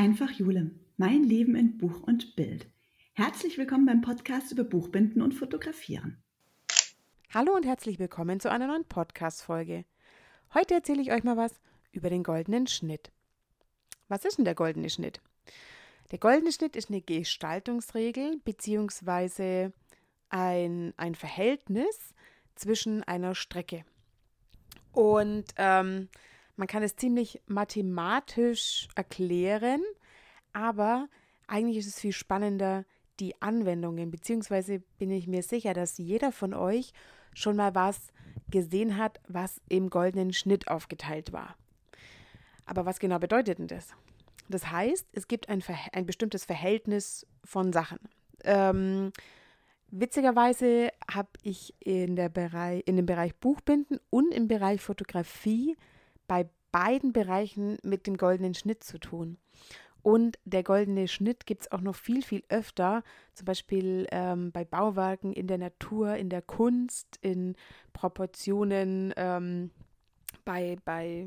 Einfach Jule, mein Leben in Buch und Bild. Herzlich willkommen beim Podcast über Buchbinden und Fotografieren. Hallo und herzlich willkommen zu einer neuen Podcast-Folge. Heute erzähle ich euch mal was über den goldenen Schnitt. Was ist denn der goldene Schnitt? Der goldene Schnitt ist eine Gestaltungsregel bzw. Ein, ein Verhältnis zwischen einer Strecke. Und ähm, man kann es ziemlich mathematisch erklären, aber eigentlich ist es viel spannender, die Anwendungen, beziehungsweise bin ich mir sicher, dass jeder von euch schon mal was gesehen hat, was im goldenen Schnitt aufgeteilt war. Aber was genau bedeutet denn das? Das heißt, es gibt ein, ein bestimmtes Verhältnis von Sachen. Ähm, witzigerweise habe ich in, Bereich, in dem Bereich Buchbinden und im Bereich Fotografie bei beiden Bereichen mit dem goldenen Schnitt zu tun. Und der goldene Schnitt gibt es auch noch viel, viel öfter, zum Beispiel ähm, bei Bauwerken, in der Natur, in der Kunst, in Proportionen, ähm, bei, bei,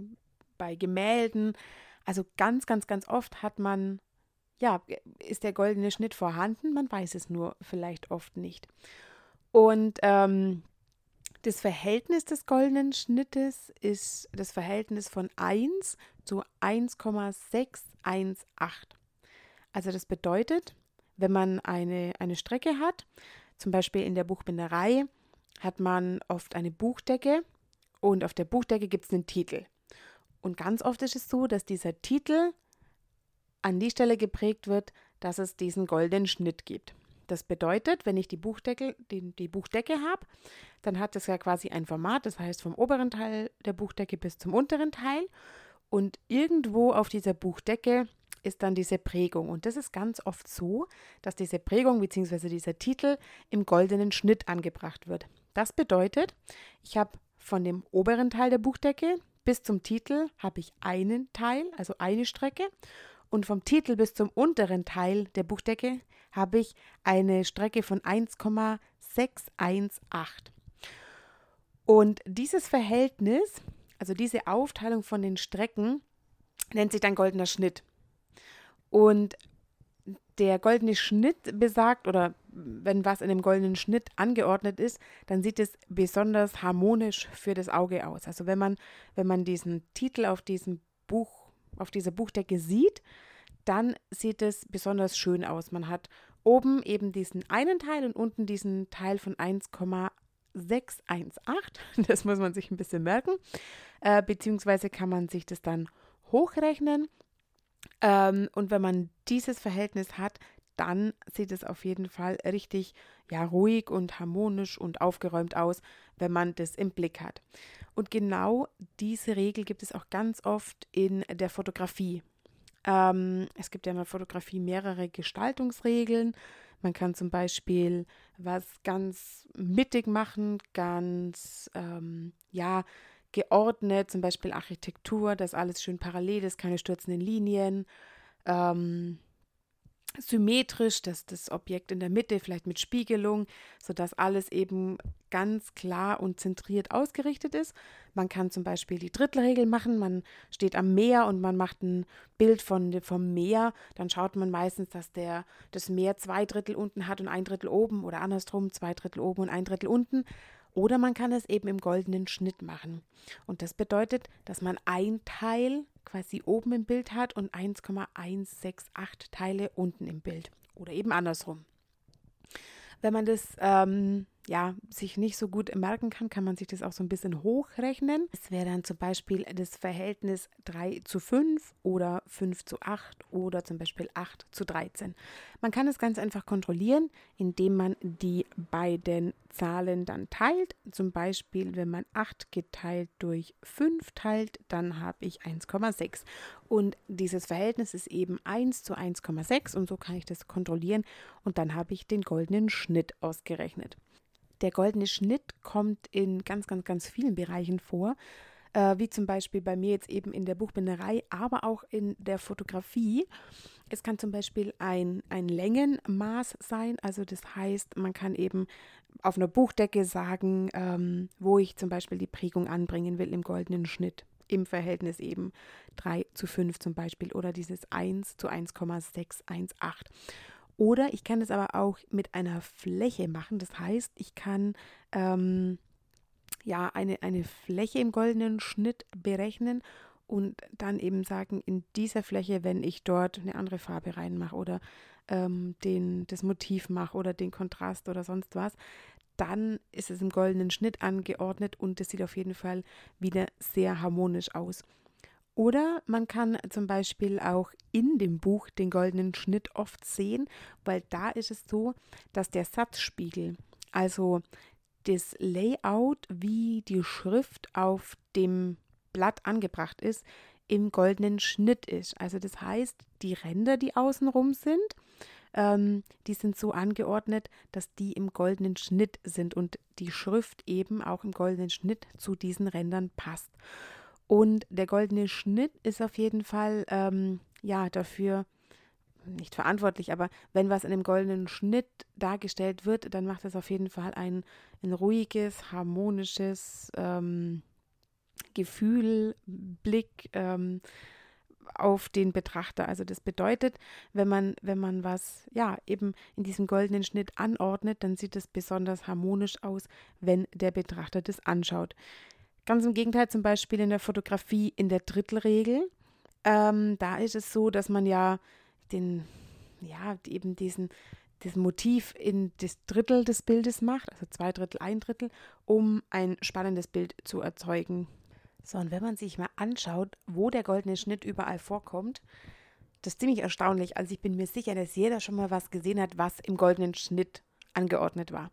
bei Gemälden. Also ganz, ganz, ganz oft hat man, ja, ist der goldene Schnitt vorhanden, man weiß es nur vielleicht oft nicht. Und ähm, das Verhältnis des goldenen Schnittes ist das Verhältnis von 1 zu 1,618. Also das bedeutet, wenn man eine, eine Strecke hat, zum Beispiel in der Buchbinderei, hat man oft eine Buchdecke und auf der Buchdecke gibt es einen Titel. Und ganz oft ist es so, dass dieser Titel an die Stelle geprägt wird, dass es diesen goldenen Schnitt gibt. Das bedeutet, wenn ich die, Buchdecke, die, die Buchdecke habe, dann hat es ja quasi ein Format, das heißt vom oberen Teil der Buchdecke bis zum unteren Teil. Und irgendwo auf dieser Buchdecke ist dann diese Prägung. Und das ist ganz oft so, dass diese Prägung bzw. dieser Titel im goldenen Schnitt angebracht wird. Das bedeutet, ich habe von dem oberen Teil der Buchdecke bis zum Titel habe ich einen Teil, also eine Strecke. Und vom Titel bis zum unteren Teil der Buchdecke habe ich eine Strecke von 1,618. Und dieses Verhältnis, also diese Aufteilung von den Strecken, nennt sich dann goldener Schnitt. Und der goldene Schnitt besagt, oder wenn was in dem goldenen Schnitt angeordnet ist, dann sieht es besonders harmonisch für das Auge aus. Also wenn man, wenn man diesen Titel auf diesem Buch, auf dieser Buchdecke sieht, dann sieht es besonders schön aus. Man hat oben eben diesen einen Teil und unten diesen Teil von 1,618. Das muss man sich ein bisschen merken. Äh, beziehungsweise kann man sich das dann hochrechnen ähm, und wenn man dieses Verhältnis hat, dann sieht es auf jeden Fall richtig ja, ruhig und harmonisch und aufgeräumt aus, wenn man das im Blick hat. Und genau diese Regel gibt es auch ganz oft in der Fotografie. Ähm, es gibt ja in der Fotografie mehrere Gestaltungsregeln. Man kann zum Beispiel was ganz mittig machen, ganz ähm, ja geordnet, zum Beispiel Architektur, dass alles schön parallel ist, keine stürzenden Linien. Ähm, symmetrisch, dass das Objekt in der Mitte vielleicht mit Spiegelung, sodass alles eben ganz klar und zentriert ausgerichtet ist. Man kann zum Beispiel die Drittelregel machen, man steht am Meer und man macht ein Bild von, vom Meer, dann schaut man meistens, dass der, das Meer zwei Drittel unten hat und ein Drittel oben oder andersrum, zwei Drittel oben und ein Drittel unten. Oder man kann es eben im goldenen Schnitt machen. Und das bedeutet, dass man ein Teil quasi oben im Bild hat und 1,168 Teile unten im Bild. Oder eben andersrum. Wenn man das ähm, ja, sich nicht so gut merken kann, kann man sich das auch so ein bisschen hochrechnen. Es wäre dann zum Beispiel das Verhältnis 3 zu 5 oder 5 zu 8 oder zum Beispiel 8 zu 13. Man kann es ganz einfach kontrollieren, indem man die beiden Zahlen dann teilt. Zum Beispiel, wenn man 8 geteilt durch 5 teilt, dann habe ich 1,6. Und dieses Verhältnis ist eben 1 zu 1,6 und so kann ich das kontrollieren und dann habe ich den goldenen Schnitt ausgerechnet. Der goldene Schnitt kommt in ganz, ganz, ganz vielen Bereichen vor, äh, wie zum Beispiel bei mir jetzt eben in der Buchbinderei, aber auch in der Fotografie. Es kann zum Beispiel ein, ein Längenmaß sein, also das heißt, man kann eben auf einer Buchdecke sagen, ähm, wo ich zum Beispiel die Prägung anbringen will im goldenen Schnitt im Verhältnis eben 3 zu 5 zum Beispiel oder dieses 1 zu 1,618. Oder ich kann es aber auch mit einer Fläche machen. Das heißt, ich kann ähm, ja eine, eine Fläche im goldenen Schnitt berechnen und dann eben sagen, in dieser Fläche, wenn ich dort eine andere Farbe reinmache oder ähm, den, das Motiv mache oder den Kontrast oder sonst was, dann ist es im goldenen Schnitt angeordnet und es sieht auf jeden Fall wieder sehr harmonisch aus. Oder man kann zum Beispiel auch in dem Buch den goldenen Schnitt oft sehen, weil da ist es so, dass der Satzspiegel, also das Layout, wie die Schrift auf dem Blatt angebracht ist, im goldenen Schnitt ist. Also das heißt, die Ränder, die außenrum sind, ähm, die sind so angeordnet, dass die im goldenen Schnitt sind und die Schrift eben auch im goldenen Schnitt zu diesen Rändern passt. Und der goldene Schnitt ist auf jeden Fall ähm, ja dafür nicht verantwortlich, aber wenn was in einem goldenen Schnitt dargestellt wird, dann macht das auf jeden Fall ein, ein ruhiges, harmonisches ähm, Gefühl, Blick, ähm, auf den Betrachter. Also das bedeutet, wenn man, wenn man was, ja, eben in diesem goldenen Schnitt anordnet, dann sieht es besonders harmonisch aus, wenn der Betrachter das anschaut. Ganz im Gegenteil, zum Beispiel in der Fotografie in der Drittelregel. Ähm, da ist es so, dass man ja den, ja, eben diesen, das Motiv in das Drittel des Bildes macht, also zwei Drittel, ein Drittel, um ein spannendes Bild zu erzeugen. So, und wenn man sich mal anschaut, wo der goldene Schnitt überall vorkommt, das ist ziemlich erstaunlich. Also ich bin mir sicher, dass jeder schon mal was gesehen hat, was im goldenen Schnitt angeordnet war.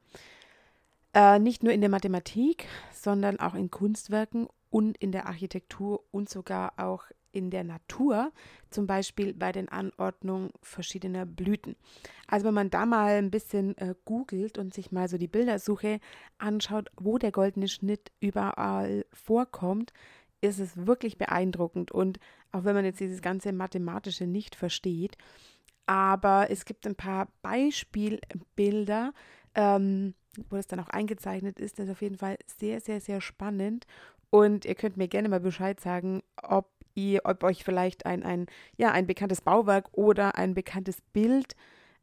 Äh, nicht nur in der Mathematik, sondern auch in Kunstwerken und in der Architektur und sogar auch in der Natur, zum Beispiel bei den Anordnungen verschiedener Blüten. Also wenn man da mal ein bisschen äh, googelt und sich mal so die Bildersuche anschaut, wo der goldene Schnitt überall vorkommt, ist es wirklich beeindruckend. Und auch wenn man jetzt dieses ganze Mathematische nicht versteht, aber es gibt ein paar Beispielbilder, ähm, wo das dann auch eingezeichnet ist. Das ist auf jeden Fall sehr, sehr, sehr spannend. Und ihr könnt mir gerne mal Bescheid sagen, ob ihr, ob euch vielleicht ein, ein, ja, ein bekanntes Bauwerk oder ein bekanntes Bild,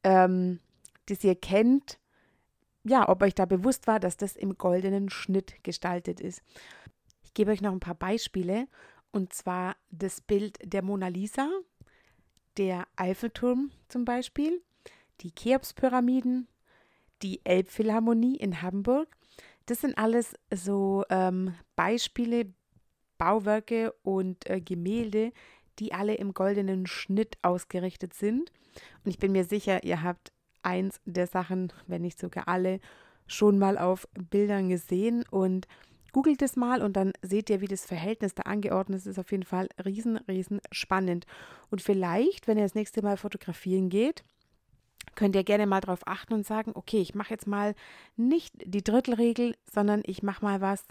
ähm, das ihr kennt, ja, ob euch da bewusst war, dass das im goldenen Schnitt gestaltet ist. Ich gebe euch noch ein paar Beispiele. Und zwar das Bild der Mona Lisa, der Eiffelturm zum Beispiel, die Cheops-Pyramiden, die Elbphilharmonie in Hamburg. Das sind alles so ähm, Beispiele, Bauwerke und äh, Gemälde, die alle im goldenen Schnitt ausgerichtet sind. Und ich bin mir sicher, ihr habt eins der Sachen, wenn nicht sogar alle, schon mal auf Bildern gesehen und googelt es mal und dann seht ihr, wie das Verhältnis da angeordnet ist. Ist auf jeden Fall riesen, riesen spannend. Und vielleicht, wenn ihr das nächste Mal fotografieren geht, könnt ihr gerne mal darauf achten und sagen, okay, ich mache jetzt mal nicht die Drittelregel, sondern ich mache mal was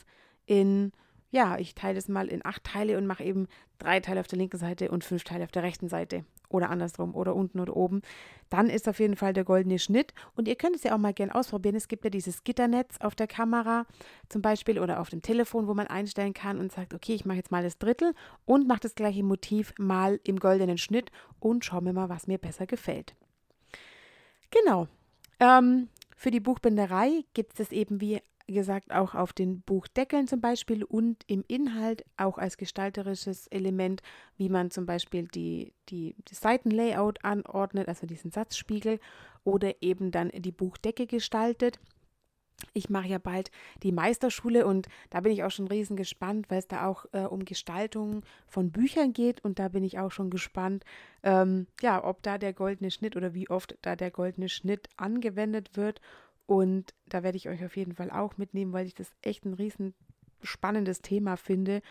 in ja, ich teile es mal in acht Teile und mache eben drei Teile auf der linken Seite und fünf Teile auf der rechten Seite oder andersrum oder unten oder oben, dann ist auf jeden Fall der goldene Schnitt. Und ihr könnt es ja auch mal gerne ausprobieren. Es gibt ja dieses Gitternetz auf der Kamera zum Beispiel oder auf dem Telefon, wo man einstellen kann und sagt, okay, ich mache jetzt mal das Drittel und mache das gleiche Motiv mal im goldenen Schnitt und schaue mir mal, was mir besser gefällt. Genau. Ähm, für die Buchbinderei gibt es eben wie gesagt, auch auf den Buchdeckeln zum Beispiel und im Inhalt auch als gestalterisches Element, wie man zum Beispiel die, die, die Seitenlayout anordnet, also diesen Satzspiegel oder eben dann die Buchdecke gestaltet. Ich mache ja bald die Meisterschule und da bin ich auch schon riesen gespannt, weil es da auch äh, um Gestaltung von Büchern geht und da bin ich auch schon gespannt, ähm, ja, ob da der goldene Schnitt oder wie oft da der goldene Schnitt angewendet wird und da werde ich euch auf jeden Fall auch mitnehmen, weil ich das echt ein riesen spannendes Thema finde,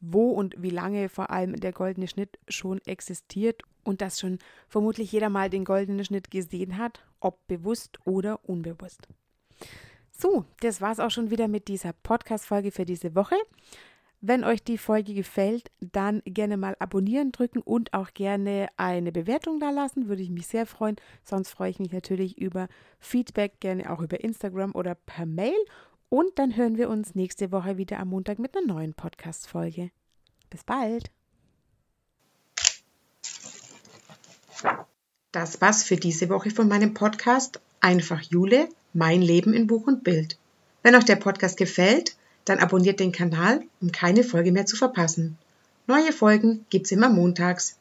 wo und wie lange vor allem der goldene Schnitt schon existiert und dass schon vermutlich jeder mal den goldenen Schnitt gesehen hat, ob bewusst oder unbewusst. So, das war es auch schon wieder mit dieser Podcast-Folge für diese Woche. Wenn euch die Folge gefällt, dann gerne mal abonnieren drücken und auch gerne eine Bewertung da lassen, würde ich mich sehr freuen. Sonst freue ich mich natürlich über Feedback, gerne auch über Instagram oder per Mail. Und dann hören wir uns nächste Woche wieder am Montag mit einer neuen Podcast-Folge. Bis bald. Das war's für diese Woche von meinem Podcast Einfach Jule, mein Leben in Buch und Bild. Wenn euch der Podcast gefällt, dann abonniert den Kanal, um keine Folge mehr zu verpassen. Neue Folgen gibt's immer montags.